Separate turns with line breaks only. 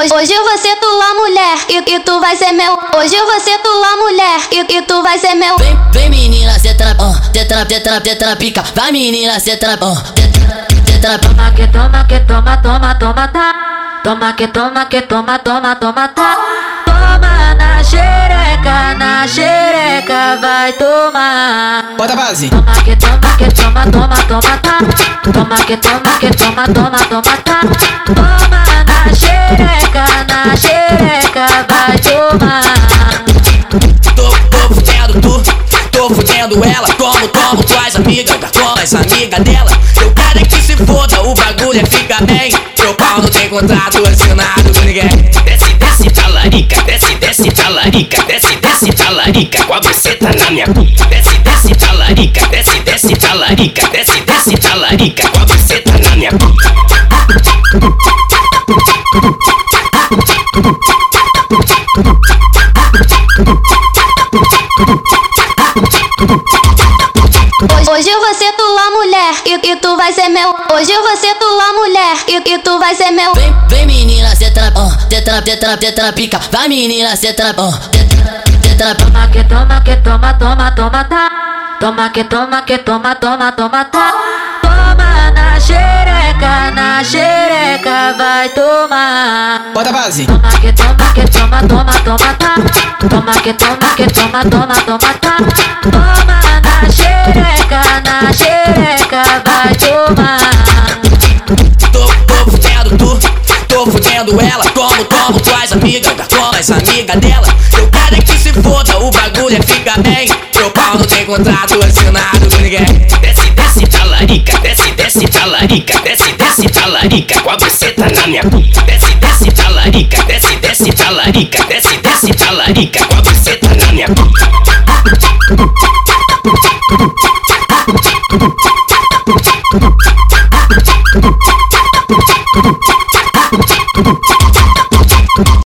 Hoje, hoje eu vou ser tua mulher e, e tu vai ser meu. Hoje eu vou ser tua mulher e, e tu vai ser meu.
Vem, vem menina, cê tá na, uh, cê tá na, cê tá na, cê tá na pica. Vai menina, cê tá na, uh, cê tá na, cê tá.
Toma que toma que toma, toma, toma, tá. Toma que toma que toma, toma, toma, tá. Toma na xereca, na xereca, vai tomar.
Bota a base.
Toma que toma que toma, toma, toma, tá. Toma que toma que toma, toma, toma, tá. Toma
fudendo ela. Como, como tuas amigas, como as amigas dela. Eu quero é que se foda, o bagulho é fica bem. Meu pau não tem contrato assinado com ninguém.
Desce, desce, talarica, desce, desce, talarica, desce, desce, talarica, com a buceta na minha pica. Desce, desce, talarica, desce, desce, talarica, desce, desce, talarica, com a buceta na minha pica.
Hoje, vou ser tua mulher e, e tu vai ser meu. Hoje eu vou ser tua mulher e, e tu vai ser meu.
Vem, vem menina, cê tá na, uh, cê tá na, cê tá na, cê tá na pica. Vai menina, cê tá na, uh, cê tá na, cê tá na pica.
Toma que toma que toma, toma, toma, tá. Toma que toma que toma, toma, toma, tá. Toma na xereca, na xereca, vai tomar.
Bota a base.
Toma que toma que toma, toma, toma, tá. Toma que toma que toma, toma, toma, tá. Toma na xereca, vai tomar.
Tô, tô fudendo tu, tô fudendo ela. Como, como tuas amigas, como as amigas dela. Eu quero é que se foda, o bagulho é fica bem. Meu pau não tem contrato assinado com ninguém.
Desce, desce, talarica, desce, desce, talarica, desce, desce, talarica, com a buceta na minha pica. Desce, desce, talarica, desce, desce, talarica, desce, desce, talarica, com a buceta na minha pica.